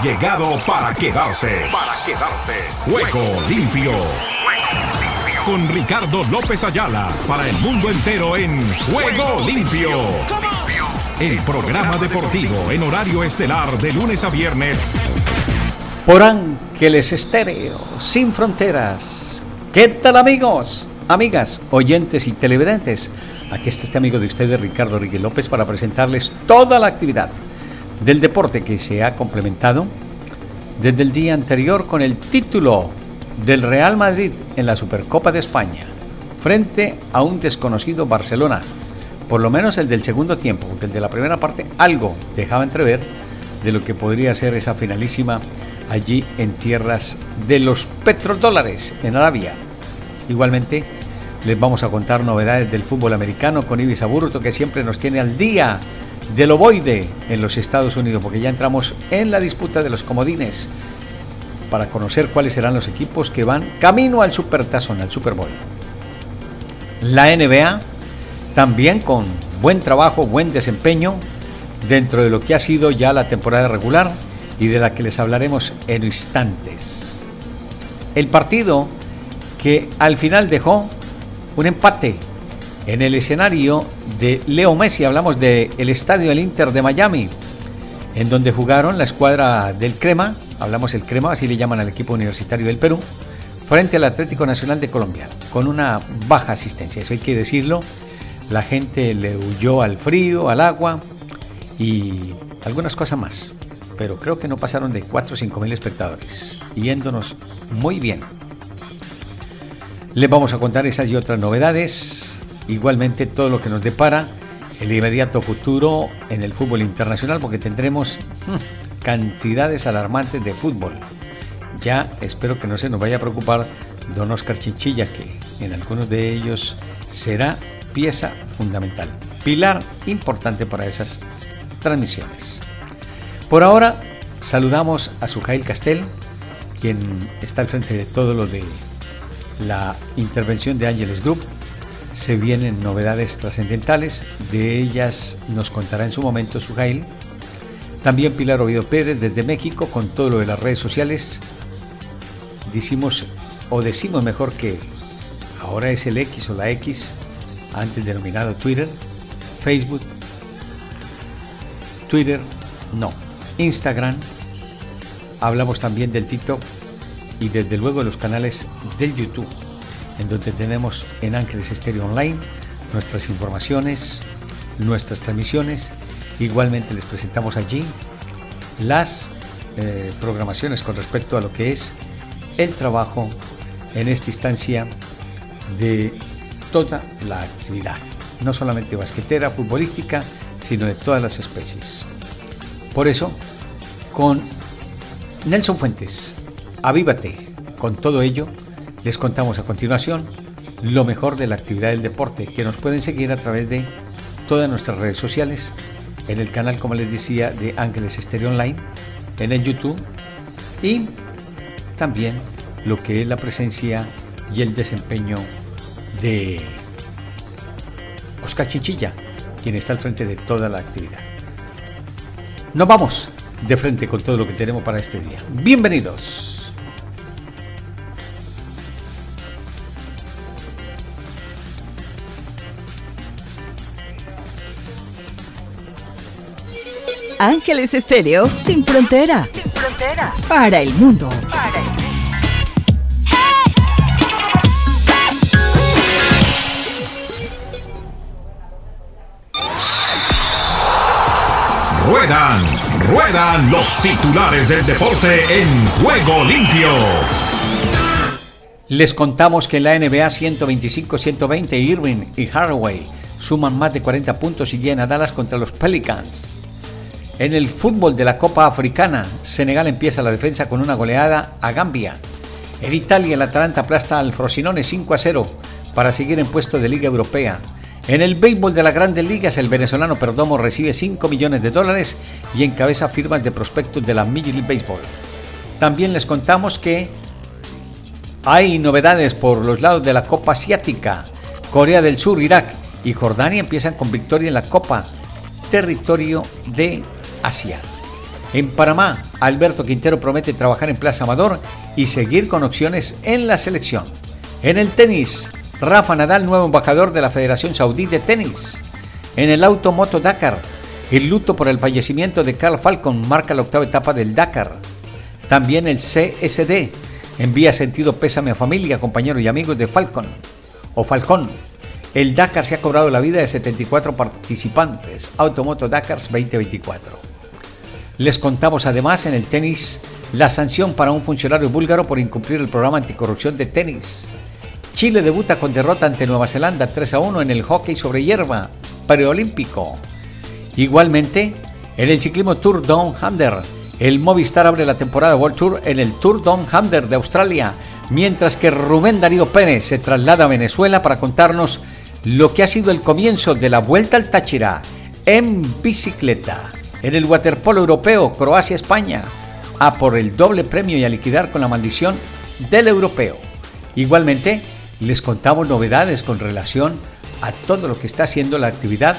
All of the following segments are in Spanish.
Ha llegado para quedarse. Para quedarse. Juego limpio. Con Ricardo López Ayala para el mundo entero en Juego limpio. El programa deportivo en horario estelar de lunes a viernes. Por Ángeles Estéreo, sin fronteras. ¿Qué tal amigos, amigas, oyentes y televidentes? Aquí está este amigo de ustedes, Ricardo Riquel López, para presentarles toda la actividad del deporte que se ha complementado desde el día anterior con el título del Real Madrid en la Supercopa de España frente a un desconocido Barcelona. Por lo menos el del segundo tiempo, el de la primera parte algo dejaba entrever de lo que podría ser esa finalísima allí en tierras de los petrodólares en Arabia. Igualmente, les vamos a contar novedades del fútbol americano con Ibis Aburto que siempre nos tiene al día del ovoide en los Estados Unidos, porque ya entramos en la disputa de los comodines para conocer cuáles serán los equipos que van camino al Supertazón, al Super Bowl. La NBA también con buen trabajo, buen desempeño dentro de lo que ha sido ya la temporada regular y de la que les hablaremos en instantes. El partido que al final dejó un empate en el escenario de Leo Messi, hablamos del el estadio del Inter de Miami, en donde jugaron la escuadra del Crema, hablamos el Crema, así le llaman al equipo universitario del Perú, frente al Atlético Nacional de Colombia, con una baja asistencia, eso hay que decirlo. La gente le huyó al frío, al agua y algunas cosas más, pero creo que no pasaron de 4 o 5 mil espectadores, yéndonos muy bien. Les vamos a contar esas y otras novedades igualmente todo lo que nos depara el inmediato futuro en el fútbol internacional, porque tendremos hmm, cantidades alarmantes de fútbol. Ya espero que no se nos vaya a preocupar don Oscar Chinchilla, que en algunos de ellos será pieza fundamental, pilar importante para esas transmisiones. Por ahora, saludamos a Sujail Castel, quien está al frente de todo lo de la intervención de Ángeles Group se vienen novedades trascendentales, de ellas nos contará en su momento Sujail. También Pilar Oviedo Pérez desde México con todo lo de las redes sociales. Decimos, o decimos mejor que ahora es el X o la X, antes denominado Twitter, Facebook, Twitter, no, Instagram. Hablamos también del TikTok y desde luego los canales del YouTube en donde tenemos en Ángeles Estéreo Online nuestras informaciones, nuestras transmisiones. Igualmente les presentamos allí las eh, programaciones con respecto a lo que es el trabajo en esta instancia de toda la actividad, no solamente basquetera, futbolística, sino de todas las especies. Por eso, con Nelson Fuentes, avívate con todo ello les contamos a continuación lo mejor de la actividad del deporte, que nos pueden seguir a través de todas nuestras redes sociales, en el canal, como les decía, de Ángeles Estéreo Online, en el YouTube y también lo que es la presencia y el desempeño de Oscar Chinchilla, quien está al frente de toda la actividad. Nos vamos de frente con todo lo que tenemos para este día. Bienvenidos. Ángeles Estéreo sin frontera. Sin frontera. Para el mundo. Para el mundo. Ruedan, ruedan los titulares del deporte en juego limpio. Les contamos que en la NBA 125-120 Irving y Haraway suman más de 40 puntos y llegan a Dallas contra los Pelicans. En el fútbol de la Copa Africana, Senegal empieza la defensa con una goleada a Gambia. En Italia, el Atalanta aplasta al Frosinone 5 a 0 para seguir en puesto de Liga Europea. En el béisbol de las grandes ligas, el venezolano Perdomo recibe 5 millones de dólares y encabeza firmas de prospectos de la Major League Baseball. También les contamos que hay novedades por los lados de la Copa Asiática. Corea del Sur, Irak y Jordania empiezan con victoria en la Copa Territorio de Asia. En Panamá, Alberto Quintero promete trabajar en Plaza Amador y seguir con opciones en la selección. En el tenis, Rafa Nadal, nuevo embajador de la Federación Saudí de Tenis. En el Automoto Dakar, el luto por el fallecimiento de Carl Falcon marca la octava etapa del Dakar. También el CSD envía sentido pésame a familia, compañeros y amigos de Falcon o Falcón. El Dakar se ha cobrado la vida de 74 participantes. Automoto Dakars 2024. Les contamos además en el tenis la sanción para un funcionario búlgaro por incumplir el programa anticorrupción de tenis. Chile debuta con derrota ante Nueva Zelanda 3 a 1 en el hockey sobre hierba preolímpico. Igualmente, en el ciclismo Tour Down Under, el Movistar abre la temporada World Tour en el Tour Down Under de Australia, mientras que Rubén Darío Pérez se traslada a Venezuela para contarnos lo que ha sido el comienzo de la Vuelta al Táchira en bicicleta. En el waterpolo europeo, Croacia-España, a por el doble premio y a liquidar con la maldición del europeo. Igualmente, les contamos novedades con relación a todo lo que está haciendo la actividad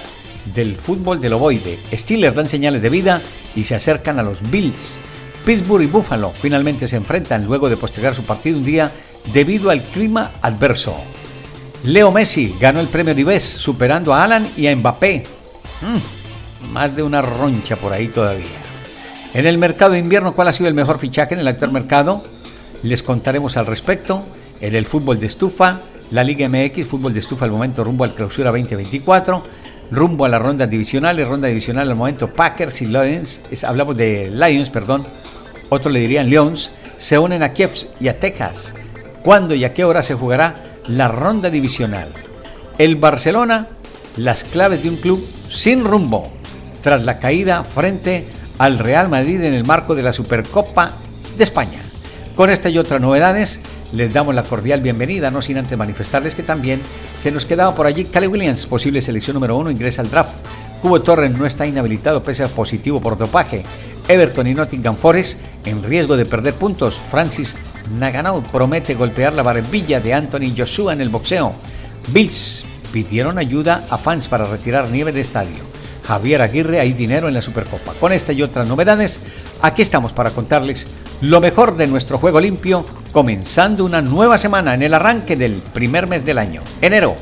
del fútbol del ovoide. Steelers dan señales de vida y se acercan a los Bills. Pittsburgh y Buffalo finalmente se enfrentan luego de postergar su partido un día debido al clima adverso. Leo Messi ganó el premio Dives superando a Alan y a Mbappé. Mm, más de una roncha por ahí todavía. En el mercado de invierno, ¿cuál ha sido el mejor fichaje en el actual mercado? Les contaremos al respecto. En el fútbol de estufa, la Liga MX, fútbol de estufa al momento rumbo al clausura 2024, rumbo a las rondas divisionales, ronda divisional al momento Packers y Lions, hablamos de Lions, perdón, otros le dirían Lions, se unen a Kiev y a Texas. ¿Cuándo y a qué hora se jugará la ronda divisional? El Barcelona, las claves de un club sin rumbo tras la caída frente al Real Madrid en el marco de la Supercopa de España. Con esta y otras novedades, les damos la cordial bienvenida, no sin antes manifestarles que también se nos quedaba por allí Cali Williams, posible selección número uno, ingresa al draft. Cubo Torres no está inhabilitado pese a positivo por dopaje. Everton y Nottingham Forest en riesgo de perder puntos. Francis Nagano promete golpear la barbilla de Anthony Joshua en el boxeo. Bills pidieron ayuda a fans para retirar nieve de estadio. Javier Aguirre, hay dinero en la Supercopa. Con esta y otras novedades, aquí estamos para contarles lo mejor de nuestro juego limpio, comenzando una nueva semana en el arranque del primer mes del año, enero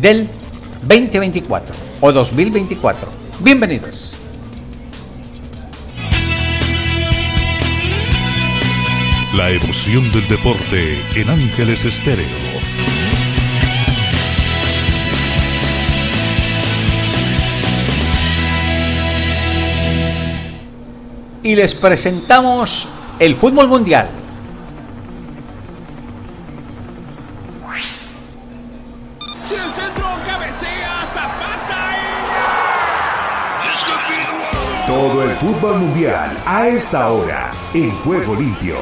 del 2024 o 2024. Bienvenidos. La emoción del deporte en Ángeles Estéreo. Y les presentamos el fútbol mundial. Todo el fútbol mundial a esta hora en Juego Limpio.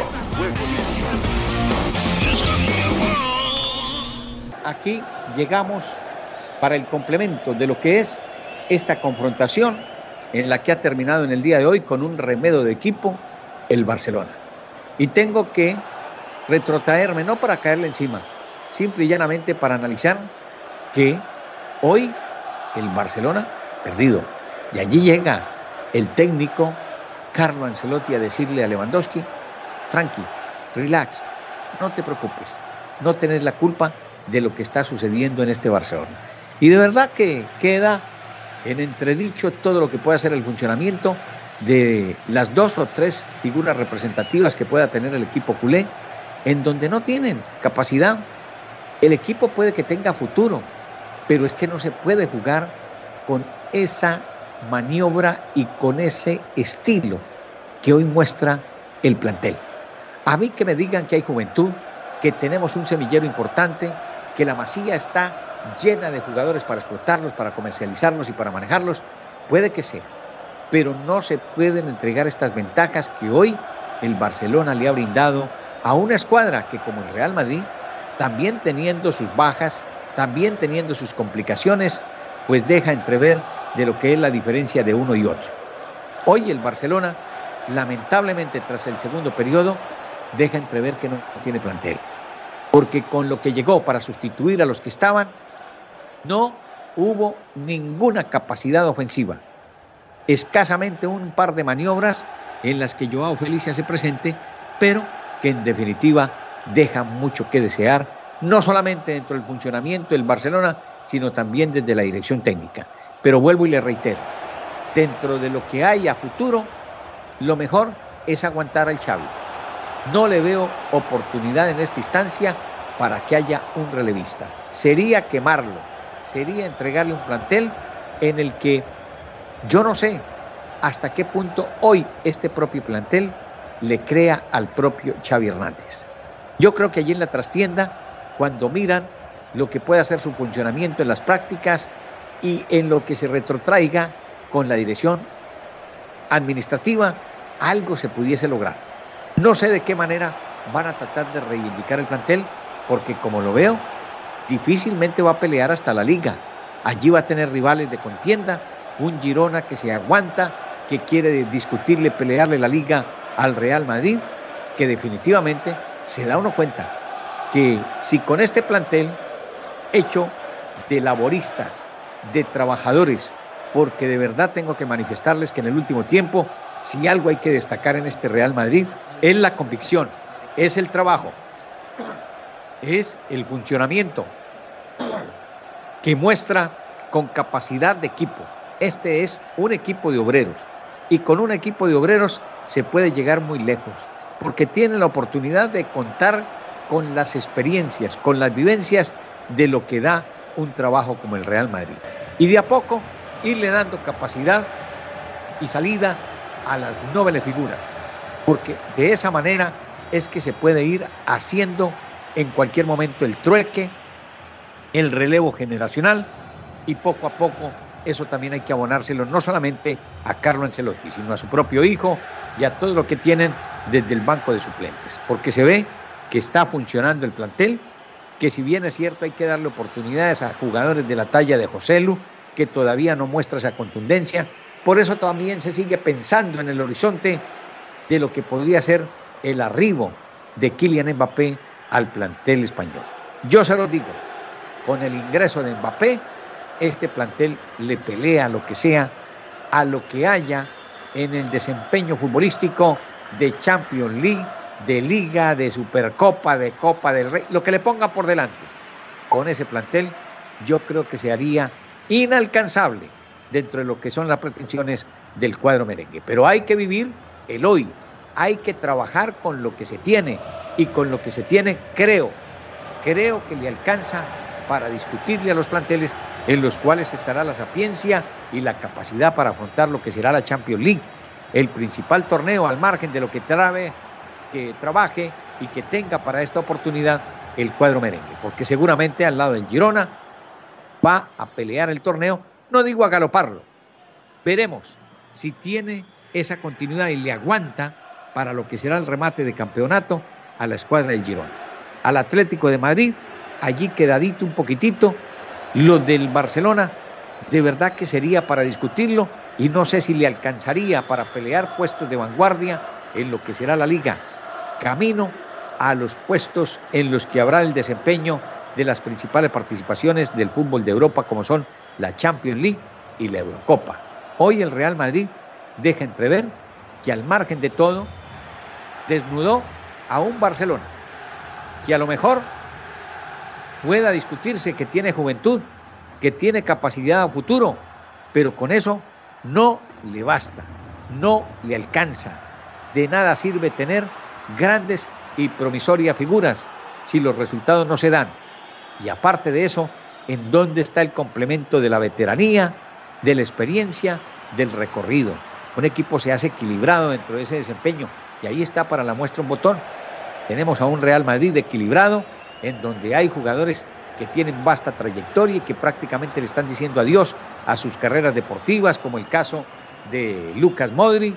Aquí llegamos para el complemento de lo que es esta confrontación en la que ha terminado en el día de hoy con un remedio de equipo el Barcelona. Y tengo que retrotraerme, no para caerle encima, simple y llanamente para analizar que hoy el Barcelona perdido. Y allí llega el técnico Carlo Ancelotti a decirle a Lewandowski, tranqui, relax, no te preocupes, no tenés la culpa de lo que está sucediendo en este Barcelona. Y de verdad que queda en entredicho todo lo que pueda ser el funcionamiento de las dos o tres figuras representativas que pueda tener el equipo culé, en donde no tienen capacidad. El equipo puede que tenga futuro, pero es que no se puede jugar con esa maniobra y con ese estilo que hoy muestra el plantel. A mí que me digan que hay juventud, que tenemos un semillero importante, que la masía está llena de jugadores para explotarlos, para comercializarlos y para manejarlos, puede que sea, pero no se pueden entregar estas ventajas que hoy el Barcelona le ha brindado a una escuadra que como el Real Madrid, también teniendo sus bajas, también teniendo sus complicaciones, pues deja entrever de lo que es la diferencia de uno y otro. Hoy el Barcelona, lamentablemente tras el segundo periodo, deja entrever que no tiene plantel. Porque con lo que llegó para sustituir a los que estaban, no hubo ninguna capacidad ofensiva. escasamente un par de maniobras en las que Joao Felicia se presente, pero que en definitiva dejan mucho que desear, no solamente dentro del funcionamiento del Barcelona, sino también desde la dirección técnica. Pero vuelvo y le reitero, dentro de lo que hay a futuro, lo mejor es aguantar al Xavi. No le veo oportunidad en esta instancia para que haya un relevista. Sería quemarlo, sería entregarle un plantel en el que yo no sé hasta qué punto hoy este propio plantel le crea al propio Xavi Hernández. Yo creo que allí en la trastienda, cuando miran lo que puede hacer su funcionamiento en las prácticas y en lo que se retrotraiga con la dirección administrativa, algo se pudiese lograr. No sé de qué manera van a tratar de reivindicar el plantel, porque como lo veo, difícilmente va a pelear hasta la liga. Allí va a tener rivales de contienda, un Girona que se aguanta, que quiere discutirle, pelearle la liga al Real Madrid, que definitivamente se da uno cuenta que si con este plantel hecho de laboristas, de trabajadores, porque de verdad tengo que manifestarles que en el último tiempo, si algo hay que destacar en este Real Madrid, es la convicción, es el trabajo, es el funcionamiento que muestra con capacidad de equipo. Este es un equipo de obreros y con un equipo de obreros se puede llegar muy lejos porque tiene la oportunidad de contar con las experiencias, con las vivencias de lo que da un trabajo como el Real Madrid. Y de a poco irle dando capacidad y salida a las nobles figuras, porque de esa manera es que se puede ir haciendo en cualquier momento el trueque, el relevo generacional y poco a poco eso también hay que abonárselo no solamente a Carlo Ancelotti, sino a su propio hijo y a todo lo que tienen desde el banco de suplentes, porque se ve que está funcionando el plantel, que si bien es cierto hay que darle oportunidades a jugadores de la talla de José Lu, que todavía no muestra esa contundencia, por eso también se sigue pensando en el horizonte de lo que podría ser el arribo de Kylian Mbappé al plantel español. Yo se lo digo, con el ingreso de Mbappé, este plantel le pelea lo que sea a lo que haya en el desempeño futbolístico de Champions League, de Liga, de Supercopa, de Copa del Rey, lo que le ponga por delante. Con ese plantel yo creo que se haría inalcanzable dentro de lo que son las pretensiones del cuadro merengue. Pero hay que vivir el hoy, hay que trabajar con lo que se tiene y con lo que se tiene creo, creo que le alcanza para discutirle a los planteles en los cuales estará la sapiencia y la capacidad para afrontar lo que será la Champions League, el principal torneo al margen de lo que, trabe, que trabaje y que tenga para esta oportunidad el cuadro merengue, porque seguramente al lado del Girona va a pelear el torneo, no digo a galoparlo, veremos si tiene esa continuidad y le aguanta para lo que será el remate de campeonato a la escuadra del Girona. Al Atlético de Madrid allí quedadito un poquitito. Lo del Barcelona, de verdad que sería para discutirlo y no sé si le alcanzaría para pelear puestos de vanguardia en lo que será la liga. Camino a los puestos en los que habrá el desempeño de las principales participaciones del fútbol de Europa como son la Champions League y la Eurocopa. Hoy el Real Madrid deja entrever que al margen de todo desnudó a un Barcelona que a lo mejor pueda discutirse que tiene juventud, que tiene capacidad a futuro, pero con eso no le basta, no le alcanza. De nada sirve tener grandes y promisorias figuras si los resultados no se dan. Y aparte de eso, ¿en dónde está el complemento de la veteranía, de la experiencia, del recorrido? Un equipo se hace equilibrado dentro de ese desempeño y ahí está para la muestra un botón. Tenemos a un Real Madrid equilibrado, en donde hay jugadores que tienen vasta trayectoria y que prácticamente le están diciendo adiós a sus carreras deportivas, como el caso de Lucas Modri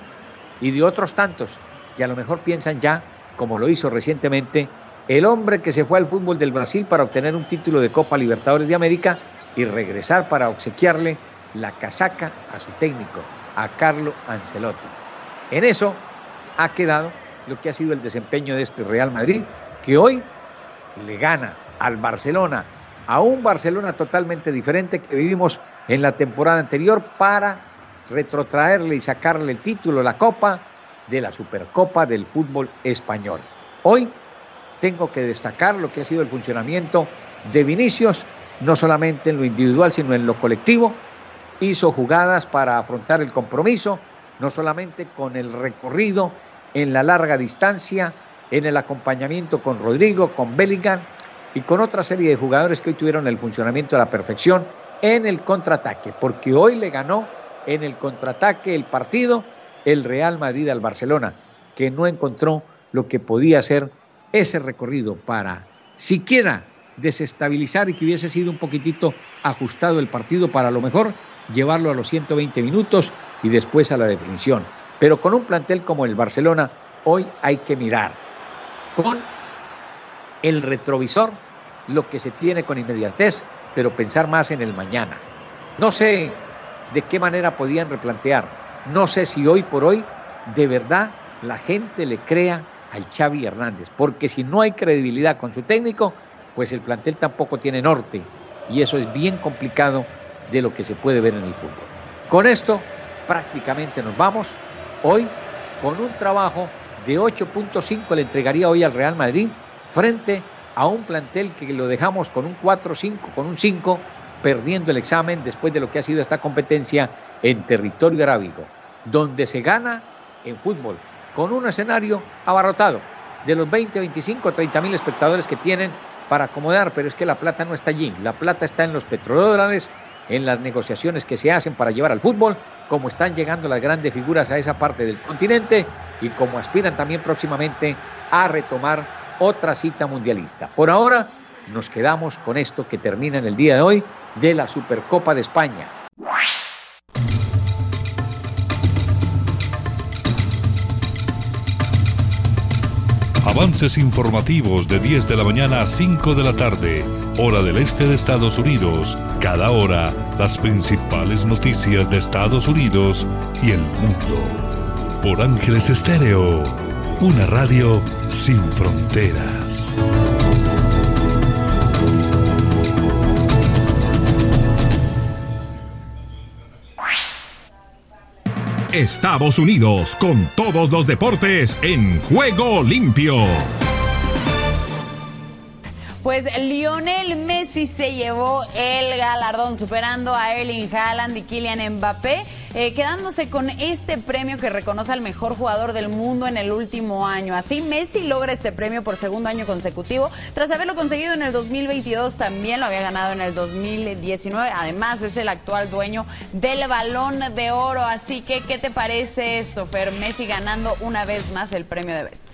y de otros tantos que a lo mejor piensan ya, como lo hizo recientemente, el hombre que se fue al fútbol del Brasil para obtener un título de Copa Libertadores de América y regresar para obsequiarle la casaca a su técnico, a Carlo Ancelotti. En eso ha quedado lo que ha sido el desempeño de este Real Madrid, que hoy le gana al Barcelona, a un Barcelona totalmente diferente que vivimos en la temporada anterior para retrotraerle y sacarle el título, la copa de la Supercopa del fútbol español. Hoy tengo que destacar lo que ha sido el funcionamiento de Vinicius, no solamente en lo individual, sino en lo colectivo. Hizo jugadas para afrontar el compromiso, no solamente con el recorrido en la larga distancia, en el acompañamiento con Rodrigo, con Bellingham y con otra serie de jugadores que hoy tuvieron el funcionamiento a la perfección en el contraataque, porque hoy le ganó en el contraataque el partido el Real Madrid al Barcelona, que no encontró lo que podía ser ese recorrido para siquiera desestabilizar y que hubiese sido un poquitito ajustado el partido para a lo mejor llevarlo a los 120 minutos y después a la definición. Pero con un plantel como el Barcelona, hoy hay que mirar con el retrovisor lo que se tiene con inmediatez, pero pensar más en el mañana. No sé de qué manera podían replantear, no sé si hoy por hoy de verdad la gente le crea al Xavi Hernández, porque si no hay credibilidad con su técnico, pues el plantel tampoco tiene norte y eso es bien complicado de lo que se puede ver en el fútbol. Con esto prácticamente nos vamos. Hoy con un trabajo de 8.5 le entregaría hoy al Real Madrid frente a un plantel que lo dejamos con un 4-5, con un 5, perdiendo el examen después de lo que ha sido esta competencia en territorio arábigo, donde se gana en fútbol con un escenario abarrotado de los 20, 25, 30 mil espectadores que tienen para acomodar, pero es que la plata no está allí, la plata está en los petrodólares, en las negociaciones que se hacen para llevar al fútbol, como están llegando las grandes figuras a esa parte del continente y como aspiran también próximamente a retomar otra cita mundialista. Por ahora nos quedamos con esto que termina en el día de hoy de la Supercopa de España. Avances informativos de 10 de la mañana a 5 de la tarde, hora del este de Estados Unidos. Cada hora, las principales noticias de Estados Unidos y el mundo. Por Ángeles Estéreo, una radio sin fronteras. Estados Unidos con todos los deportes en juego limpio. Pues Lionel Messi se llevó el galardón superando a Erling Haaland y Kylian Mbappé, eh, quedándose con este premio que reconoce al mejor jugador del mundo en el último año. Así Messi logra este premio por segundo año consecutivo. Tras haberlo conseguido en el 2022, también lo había ganado en el 2019. Además, es el actual dueño del balón de oro. Así que, ¿qué te parece esto, Fer? Messi ganando una vez más el premio de Best.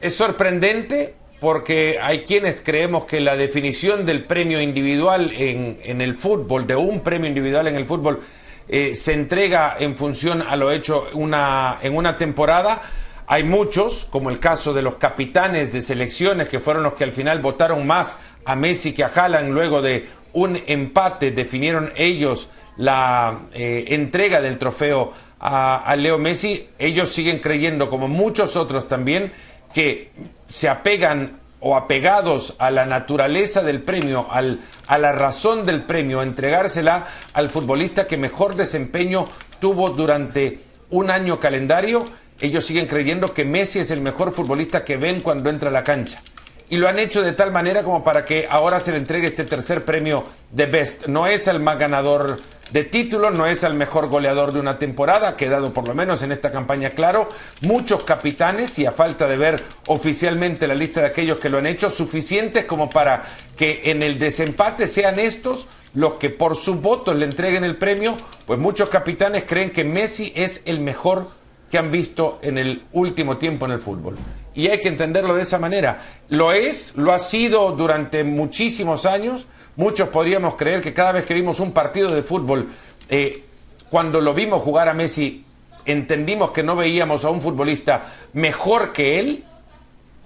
Es sorprendente porque hay quienes creemos que la definición del premio individual en, el fútbol, de un premio individual en el fútbol, eh, se entrega en función a lo hecho una, en una temporada. Hay muchos, como el caso de los capitanes de selecciones, que fueron los que al final votaron más a Messi que a Haaland luego de un empate, definieron ellos la eh, entrega del trofeo a Leo Messi. Ellos siguen creyendo, como muchos otros también, que se apegan o apegados a la naturaleza del premio, al, a la razón del premio, entregársela al futbolista que mejor desempeño tuvo durante un año calendario, ellos siguen creyendo que Messi es el mejor futbolista que ven cuando entra a la cancha. Y lo han hecho de tal manera como para que ahora se le entregue este tercer premio de Best. No es el más ganador de título, no es el mejor goleador de una temporada, ha quedado por lo menos en esta campaña claro. Muchos capitanes, y a falta de ver oficialmente la lista de aquellos que lo han hecho, suficientes como para que en el desempate sean estos los que por su voto le entreguen el premio, pues muchos capitanes creen que Messi es el mejor que han visto en el último tiempo en el fútbol. Y hay que entenderlo de esa manera. Lo es, lo ha sido durante muchísimos años, Muchos podríamos creer que cada vez que vimos un partido de fútbol, eh, cuando lo vimos jugar a Messi, entendimos que no veíamos a un futbolista mejor que él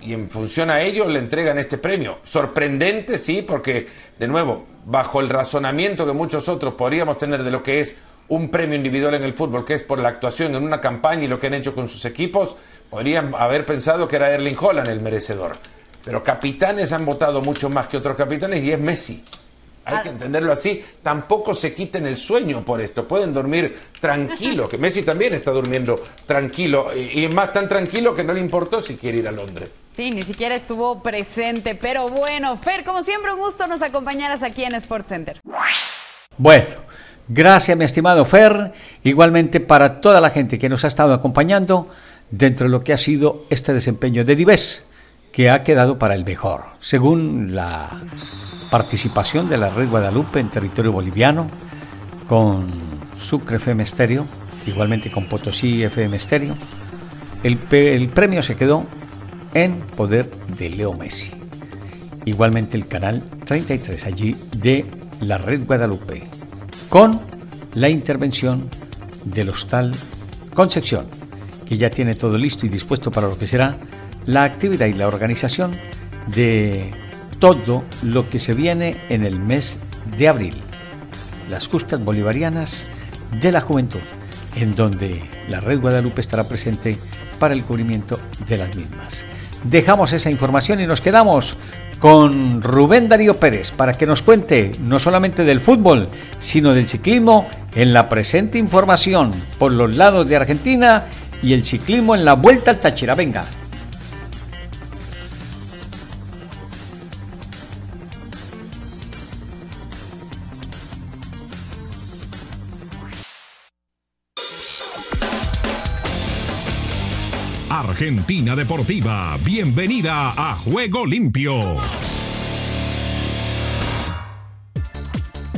y en función a ello le entregan este premio. Sorprendente, sí, porque, de nuevo, bajo el razonamiento que muchos otros podríamos tener de lo que es un premio individual en el fútbol, que es por la actuación en una campaña y lo que han hecho con sus equipos, podrían haber pensado que era Erling Holland el merecedor. Pero capitanes han votado mucho más que otros capitanes y es Messi. hay que entenderlo así, tampoco se quiten el sueño por esto, pueden dormir tranquilos, que Messi también está durmiendo tranquilo, y, es más tan tranquilo que no le importó si quiere ir a Londres. Sí, ni siquiera estuvo presente, pero bueno, Fer, como siempre, un gusto nos acompañaras aquí en Sports Center. Bueno, gracias mi estimado Fer, igualmente para toda la gente que nos ha estado acompañando dentro de lo que ha sido este desempeño de Dives, que ha quedado para el mejor, según la participación de la Red Guadalupe en territorio boliviano, con Sucre FM Stereo, igualmente con Potosí FM Stereo. El, el premio se quedó en poder de Leo Messi. Igualmente el canal 33 allí de la Red Guadalupe, con la intervención del Hostal Concepción, que ya tiene todo listo y dispuesto para lo que será la actividad y la organización de todo lo que se viene en el mes de abril, las justas bolivarianas de la juventud, en donde la Red Guadalupe estará presente para el cubrimiento de las mismas. Dejamos esa información y nos quedamos con Rubén Darío Pérez para que nos cuente no solamente del fútbol, sino del ciclismo en la presente información por los lados de Argentina y el ciclismo en la Vuelta al Táchira. Venga. Argentina Deportiva, bienvenida a Juego Limpio.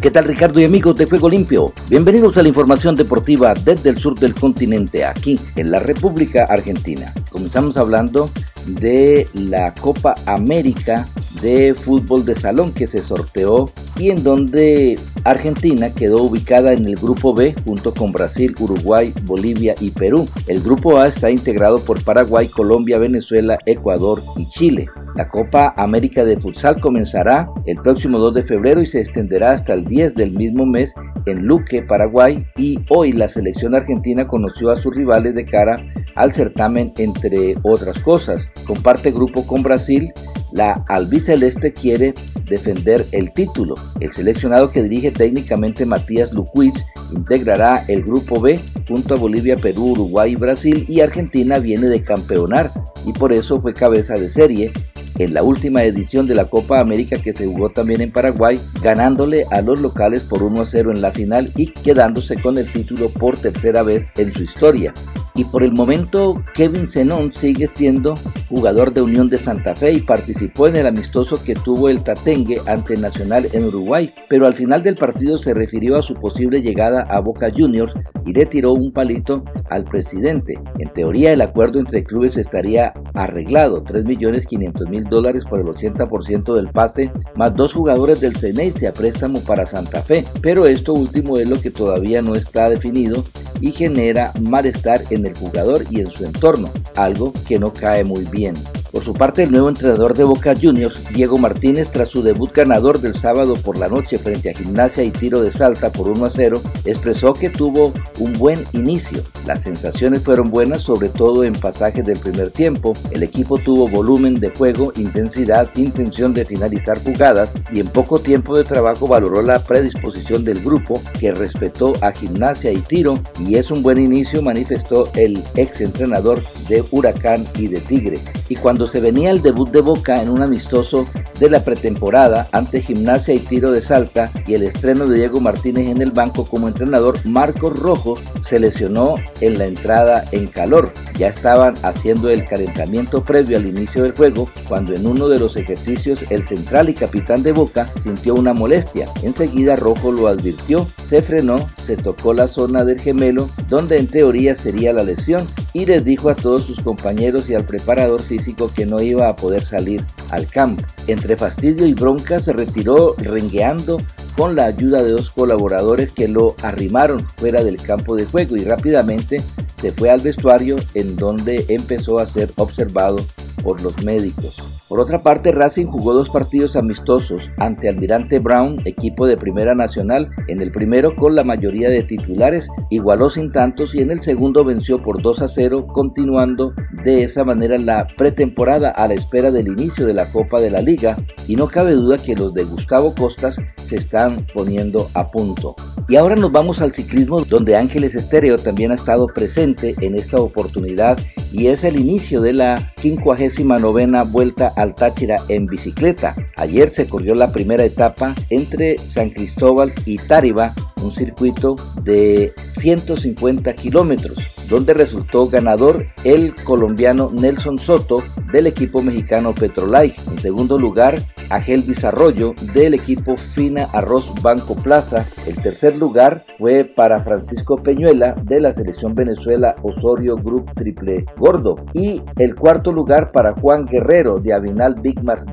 ¿Qué tal Ricardo y amigos de Juego Limpio? Bienvenidos a la información deportiva desde el sur del continente, aquí en la República Argentina. Comenzamos hablando de la Copa América de fútbol de salón que se sorteó y en donde Argentina quedó ubicada en el grupo B junto con Brasil, Uruguay, Bolivia y Perú. El grupo A está integrado por Paraguay, Colombia, Venezuela, Ecuador y Chile. La Copa América de Futsal comenzará el próximo 2 de febrero y se extenderá hasta el 10 del mismo mes en Luque, Paraguay, y hoy la selección argentina conoció a sus rivales de cara al certamen entre otras cosas. Comparte grupo con Brasil, la albiceleste quiere defender el título. El seleccionado que dirige técnicamente Matías Luquich integrará el grupo B junto a Bolivia, Perú, Uruguay Brasil y Argentina viene de campeonar y por eso fue cabeza de serie en la última edición de la Copa América que se jugó también en Paraguay, ganándole a los locales por 1 a 0 en la final y quedándose con el título por tercera vez en su historia y por el momento Kevin Zenón sigue siendo jugador de Unión de Santa Fe y participó en el amistoso que tuvo el Tatengue ante Nacional en Uruguay, pero al final del partido se refirió a su posible llegada a Boca Juniors y le tiró un palito al presidente. En teoría el acuerdo entre clubes estaría arreglado, 3.500.000 dólares por el 80% del pase, más dos jugadores del Ceneice a préstamo para Santa Fe, pero esto último es lo que todavía no está definido y genera malestar en el jugador y en su entorno, algo que no cae muy bien. Por su parte, el nuevo entrenador de Boca Juniors, Diego Martínez, tras su debut ganador del sábado por la noche frente a Gimnasia y Tiro de Salta por 1 a 0, expresó que tuvo un buen inicio. Las sensaciones fueron buenas, sobre todo en pasajes del primer tiempo. El equipo tuvo volumen de juego, intensidad, intención de finalizar jugadas y en poco tiempo de trabajo valoró la predisposición del grupo que respetó a Gimnasia y Tiro y es un buen inicio, manifestó el ex entrenador de Huracán y de Tigre. Y cuando cuando se venía el debut de Boca en un amistoso de la pretemporada ante Gimnasia y Tiro de Salta y el estreno de Diego Martínez en el banco como entrenador, Marcos Rojo se lesionó en la entrada en calor. Ya estaban haciendo el calentamiento previo al inicio del juego cuando en uno de los ejercicios el central y capitán de Boca sintió una molestia. Enseguida Rojo lo advirtió, se frenó, se tocó la zona del gemelo donde en teoría sería la lesión y les dijo a todos sus compañeros y al preparador físico que no iba a poder salir al campo. Entre fastidio y bronca se retiró rengueando con la ayuda de dos colaboradores que lo arrimaron fuera del campo de juego y rápidamente se fue al vestuario en donde empezó a ser observado por los médicos. Por otra parte, Racing jugó dos partidos amistosos ante Almirante Brown, equipo de Primera Nacional. En el primero, con la mayoría de titulares, igualó sin tantos y en el segundo venció por 2 a 0, continuando de esa manera la pretemporada a la espera del inicio de la Copa de la Liga. Y no cabe duda que los de Gustavo Costas se están poniendo a punto. Y ahora nos vamos al ciclismo, donde Ángeles Estéreo también ha estado presente en esta oportunidad y es el inicio de la 59 Vuelta al Táchira en bicicleta. Ayer se corrió la primera etapa entre San Cristóbal y Táriba, un circuito de 150 kilómetros, donde resultó ganador el colombiano Nelson Soto del equipo mexicano Petrolike. En segundo lugar, Agel Arroyo del equipo Fina Arroz Banco Plaza. El tercer lugar fue para Francisco Peñuela de la selección Venezuela Osorio Group Triple Gordo. Y el cuarto lugar para Juan Guerrero de Avinal Big Mart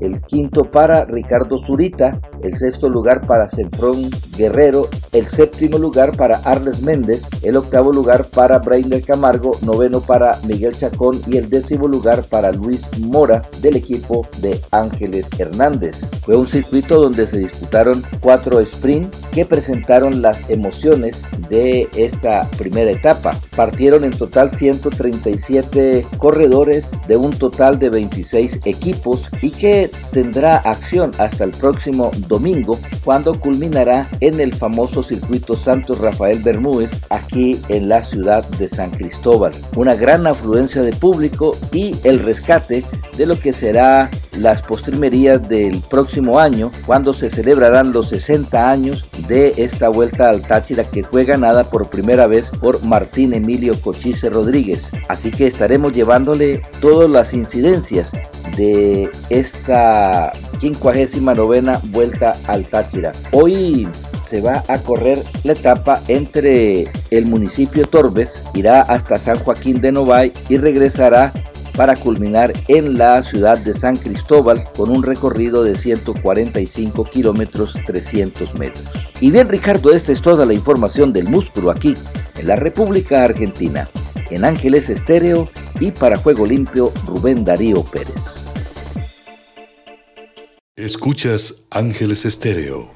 El quinto para Ricardo Zurita. El sexto lugar para Senfrón Guerrero. El séptimo lugar para Arles Méndez. El octavo lugar para Brainer Camargo. Noveno para Miguel Chacón. Y el décimo lugar para Luis Mora del equipo de Ángeles Hernández. Fue un circuito donde se disputaron cuatro sprints que presentaron las emociones de esta primera etapa. Partieron en total 137 corredores de un total de 26 equipos y que tendrá acción hasta el próximo domingo cuando culminará en el famoso circuito Santos Rafael Bermúdez aquí en la ciudad de San Cristóbal. Una gran afluencia de público y el rescate de lo que será las postrimerías del próximo año, cuando se celebrarán los 60 años de esta vuelta al Táchira que fue ganada por primera vez por Martín Emilio Cochise Rodríguez. Así que estaremos llevándole todas las incidencias de esta 59 vuelta al Táchira. Hoy se va a correr la etapa entre el municipio Torbes, irá hasta San Joaquín de Novay y regresará para culminar en la ciudad de San Cristóbal con un recorrido de 145 kilómetros 300 metros. Y bien Ricardo, esta es toda la información del músculo aquí en la República Argentina, en Ángeles Estéreo y para Juego Limpio Rubén Darío Pérez. Escuchas Ángeles Estéreo.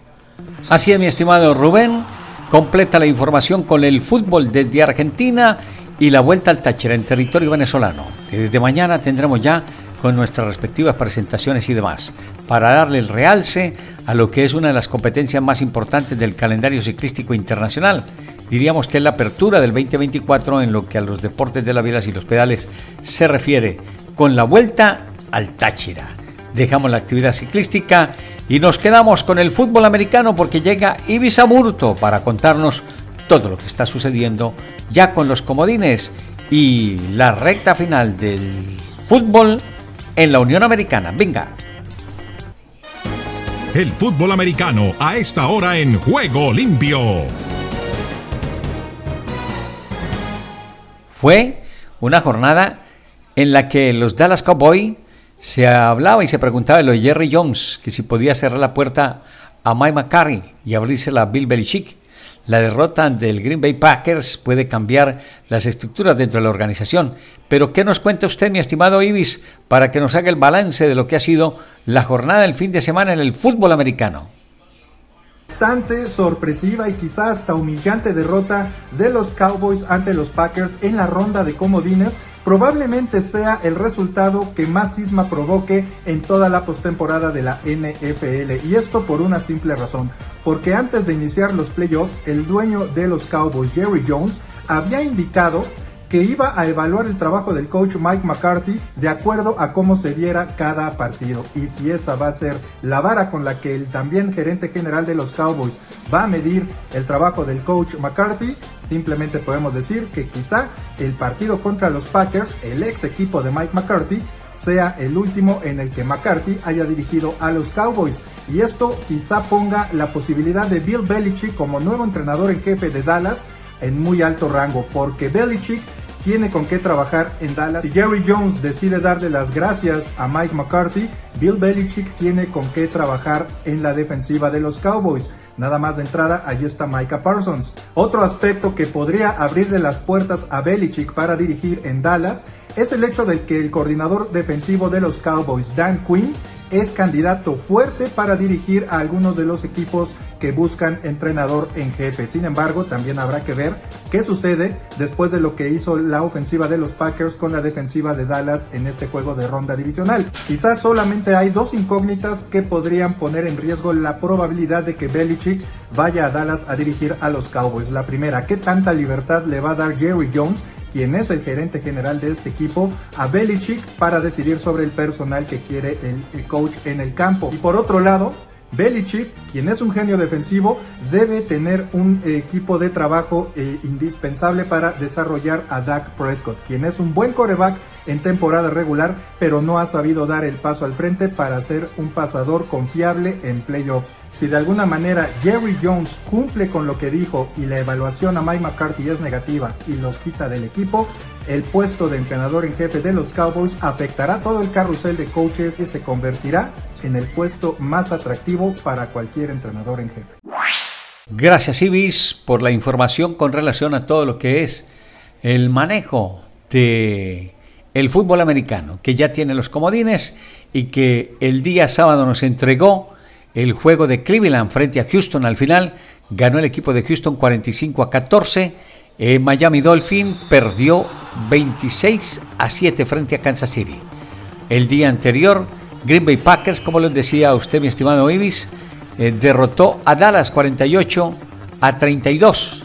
Así es, mi estimado Rubén. Completa la información con el fútbol desde Argentina y la vuelta al Táchira en territorio venezolano. desde mañana tendremos ya con nuestras respectivas presentaciones y demás, para darle el realce a lo que es una de las competencias más importantes del calendario ciclístico internacional. Diríamos que es la apertura del 2024 en lo que a los deportes de la vielas y los pedales se refiere, con la vuelta al Táchira. Dejamos la actividad ciclística y nos quedamos con el fútbol americano porque llega Ibiza Murto para contarnos todo lo que está sucediendo ya con los comodines y la recta final del fútbol en la Unión Americana. Venga. El fútbol americano a esta hora en Juego Limpio. Fue una jornada en la que los Dallas Cowboys se hablaba y se preguntaba de lo de Jerry Jones, que si podía cerrar la puerta a Mike McCarry y abrírsela a Bill Belichick la derrota del Green Bay Packers puede cambiar las estructuras dentro de la organización. Pero ¿qué nos cuenta usted, mi estimado Ibis, para que nos haga el balance de lo que ha sido la jornada del fin de semana en el fútbol americano? Bastante sorpresiva y quizás hasta humillante derrota de los Cowboys ante los Packers en la ronda de comodines probablemente sea el resultado que más cisma provoque en toda la postemporada de la NFL. Y esto por una simple razón, porque antes de iniciar los playoffs, el dueño de los Cowboys, Jerry Jones, había indicado que iba a evaluar el trabajo del coach Mike McCarthy de acuerdo a cómo se diera cada partido. Y si esa va a ser la vara con la que el también gerente general de los Cowboys va a medir el trabajo del coach McCarthy, simplemente podemos decir que quizá el partido contra los Packers, el ex equipo de Mike McCarthy, sea el último en el que McCarthy haya dirigido a los Cowboys. Y esto quizá ponga la posibilidad de Bill Belichick como nuevo entrenador en jefe de Dallas en muy alto rango, porque Belichick tiene con qué trabajar en Dallas. Si Jerry Jones decide darle las gracias a Mike McCarthy, Bill Belichick tiene con qué trabajar en la defensiva de los Cowboys. Nada más de entrada, allí está Micah Parsons. Otro aspecto que podría abrirle las puertas a Belichick para dirigir en Dallas es el hecho de que el coordinador defensivo de los Cowboys, Dan Quinn, es candidato fuerte para dirigir a algunos de los equipos que buscan entrenador en jefe. Sin embargo, también habrá que ver qué sucede después de lo que hizo la ofensiva de los Packers con la defensiva de Dallas en este juego de ronda divisional. Quizás solamente hay dos incógnitas que podrían poner en riesgo la probabilidad de que Belichick vaya a Dallas a dirigir a los Cowboys. La primera, ¿qué tanta libertad le va a dar Jerry Jones quien es el gerente general de este equipo, a Belichick para decidir sobre el personal que quiere el, coach en el campo. Y por otro lado, Belichick, quien es un genio defensivo, debe tener un equipo de trabajo eh, indispensable para desarrollar a Dak Prescott, quien es un buen coreback en temporada regular, pero no ha sabido dar el paso al frente para ser un pasador confiable en playoffs. Si de alguna manera Jerry Jones cumple con lo que dijo y la evaluación a Mike McCarthy es negativa y lo quita del equipo, el puesto de entrenador en jefe de los Cowboys afectará todo el carrusel de coaches y se convertirá en el puesto más atractivo para cualquier entrenador en jefe. Gracias Ibis por la información con relación a todo lo que es el manejo de el fútbol americano, que ya tiene los comodines y que el día sábado nos entregó el juego de Cleveland frente a Houston. Al final ganó el equipo de Houston 45 a 14. Eh, Miami Dolphin perdió 26 a 7 frente a Kansas City. El día anterior, Green Bay Packers, como les decía usted, mi estimado Ibis, eh, derrotó a Dallas 48 a 32.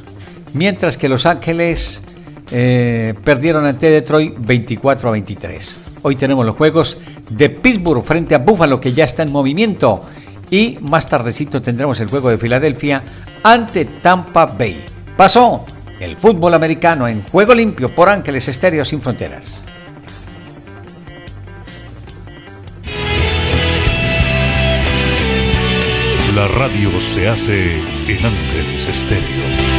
Mientras que Los Ángeles eh, perdieron ante Detroit 24 a 23. Hoy tenemos los juegos de Pittsburgh frente a Buffalo que ya está en movimiento y más tardecito tendremos el juego de Filadelfia ante Tampa Bay. Pasó el fútbol americano en juego limpio por Ángeles Estéreo sin fronteras. La radio se hace en Ángeles Estéreo.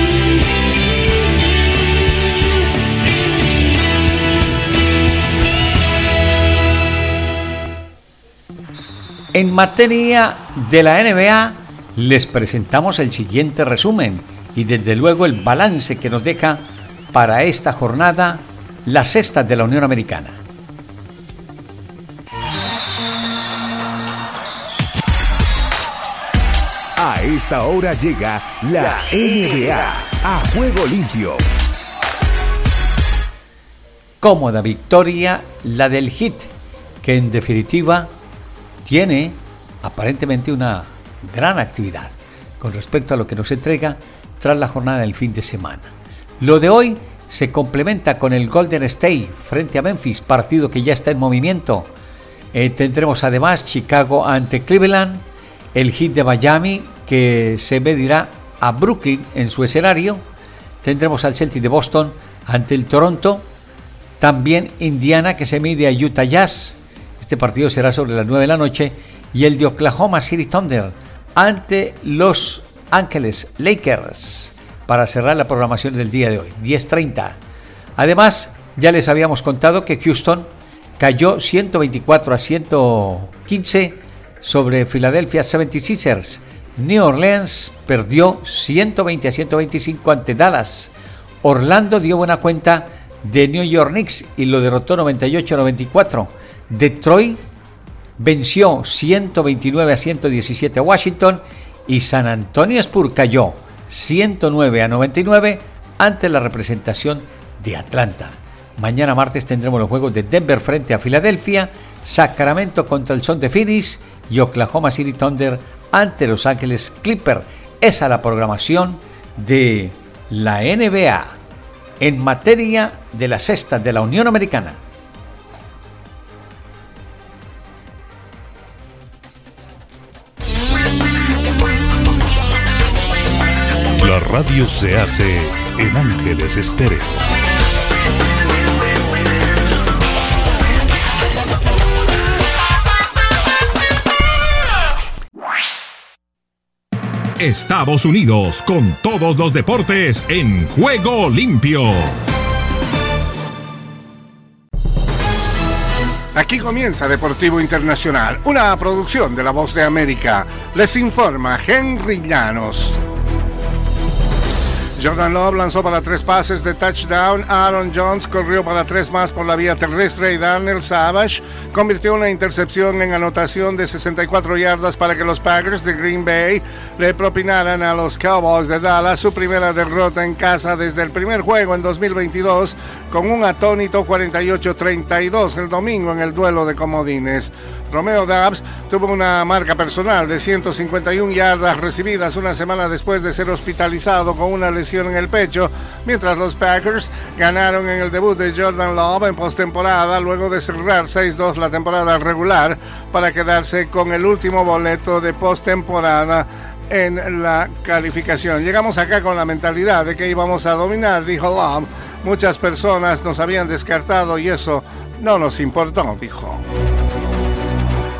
En materia de la NBA, les presentamos el siguiente resumen y desde luego el balance que nos deja para esta jornada la sexta de la Unión Americana. A esta hora llega la NBA a juego limpio. Cómoda victoria la del Hit, que en definitiva tiene aparentemente una gran actividad con respecto a lo que nos entrega tras la jornada del fin de semana. Lo de hoy se complementa con el Golden State frente a Memphis, partido que ya está en movimiento. Eh, tendremos además Chicago ante Cleveland, el hit de Miami que se medirá a Brooklyn en su escenario. Tendremos al Celtic de Boston ante el Toronto. También Indiana que se mide a Utah Jazz. Este partido será sobre las 9 de la noche y el de Oklahoma City Thunder ante Los Ángeles Lakers para cerrar la programación del día de hoy, 10.30. Además, ya les habíamos contado que Houston cayó 124 a 115 sobre Philadelphia 76ers. New Orleans perdió 120 a 125 ante Dallas. Orlando dio buena cuenta de New York Knicks y lo derrotó 98 a 94. Detroit venció 129 a 117 a Washington y San Antonio Spurs cayó 109 a 99 ante la representación de Atlanta. Mañana martes tendremos los juegos de Denver frente a Filadelfia, Sacramento contra el Son de Phoenix y Oklahoma City Thunder ante Los Ángeles Clipper. Esa es la programación de la NBA en materia de la cesta de la Unión Americana. La radio se hace en Ángeles Estéreo. Estados Unidos con todos los deportes en juego limpio. Aquí comienza Deportivo Internacional, una producción de La Voz de América. Les informa Henry Llanos. Jordan Love lanzó para tres pases de touchdown. Aaron Jones corrió para tres más por la vía terrestre y Daniel Savage convirtió una intercepción en anotación de 64 yardas para que los Packers de Green Bay le propinaran a los Cowboys de Dallas su primera derrota en casa desde el primer juego en 2022 con un atónito 48-32 el domingo en el duelo de comodines. Romeo Dabbs tuvo una marca personal de 151 yardas recibidas una semana después de ser hospitalizado con una lesión en el pecho, mientras los Packers ganaron en el debut de Jordan Love en postemporada luego de cerrar 6-2 la temporada regular para quedarse con el último boleto de postemporada en la calificación. Llegamos acá con la mentalidad de que íbamos a dominar, dijo Love. Muchas personas nos habían descartado y eso no nos importó, dijo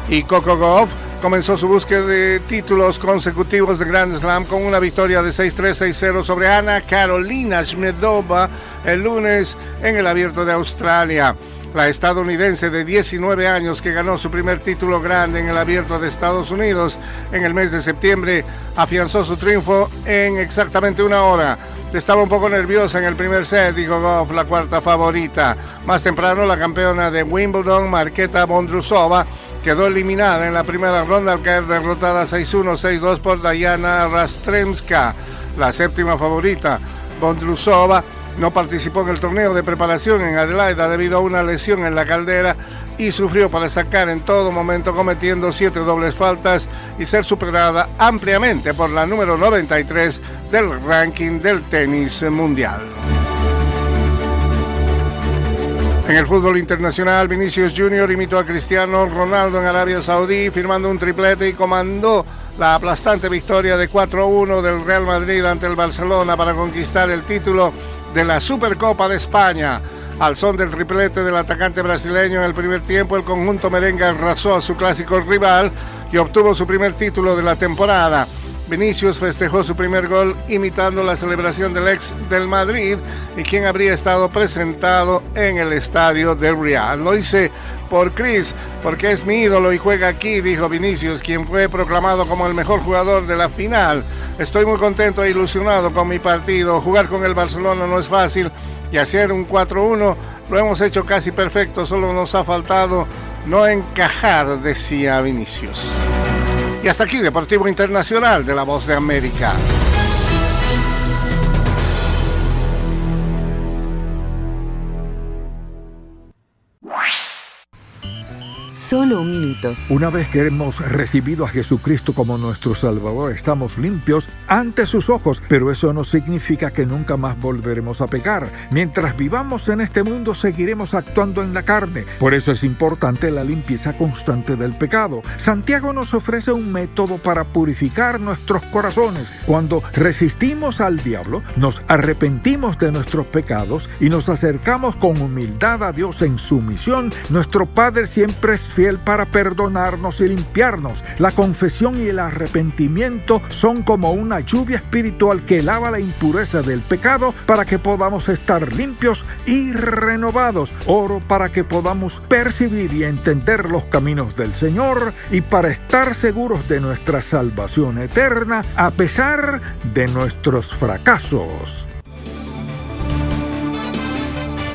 y Coco Goff comenzó su búsqueda de títulos consecutivos de Grand Slam con una victoria de 6-3, 6-0 sobre Ana Carolina Shmedova el lunes en el Abierto de Australia. La estadounidense de 19 años que ganó su primer título grande en el Abierto de Estados Unidos en el mes de septiembre afianzó su triunfo en exactamente una hora. Estaba un poco nerviosa en el primer set, dijo Goff, la cuarta favorita. Más temprano, la campeona de Wimbledon, Marketa Bondrusova, quedó eliminada en la primera ronda al caer derrotada 6-1, 6-2 por Diana Rastremska, la séptima favorita. Bondrusova no participó en el torneo de preparación en Adelaida debido a una lesión en la caldera y sufrió para sacar en todo momento cometiendo siete dobles faltas y ser superada ampliamente por la número 93 del ranking del tenis mundial. En el fútbol internacional, Vinicius Jr. imitó a Cristiano Ronaldo en Arabia Saudí, firmando un triplete y comandó la aplastante victoria de 4-1 del Real Madrid ante el Barcelona para conquistar el título de la Supercopa de España. Al son del triplete del atacante brasileño en el primer tiempo, el conjunto merengue arrasó a su clásico rival y obtuvo su primer título de la temporada. Vinicius festejó su primer gol imitando la celebración del ex del Madrid y quien habría estado presentado en el estadio del Real. Lo hice por Chris, porque es mi ídolo y juega aquí, dijo Vinicius, quien fue proclamado como el mejor jugador de la final. Estoy muy contento e ilusionado con mi partido. Jugar con el Barcelona no es fácil y hacer un 4-1 lo hemos hecho casi perfecto, solo nos ha faltado no encajar, decía Vinicius. Y hasta aquí Deportivo Internacional de la Voz de América. Solo un minuto. Una vez que hemos recibido a Jesucristo como nuestro Salvador, estamos limpios ante sus ojos, pero eso no significa que nunca más volveremos a pecar. Mientras vivamos en este mundo, seguiremos actuando en la carne. Por eso es importante la limpieza constante del pecado. Santiago nos ofrece un método para purificar nuestros corazones. Cuando resistimos al diablo, nos arrepentimos de nuestros pecados y nos acercamos con humildad a Dios en su misión, nuestro Padre siempre es fiel para perdonarnos y limpiarnos. La confesión y el arrepentimiento son como una lluvia espiritual que lava la impureza del pecado para que podamos estar limpios y renovados. Oro para que podamos percibir y entender los caminos del Señor y para estar seguros de nuestra salvación eterna a pesar de nuestros fracasos.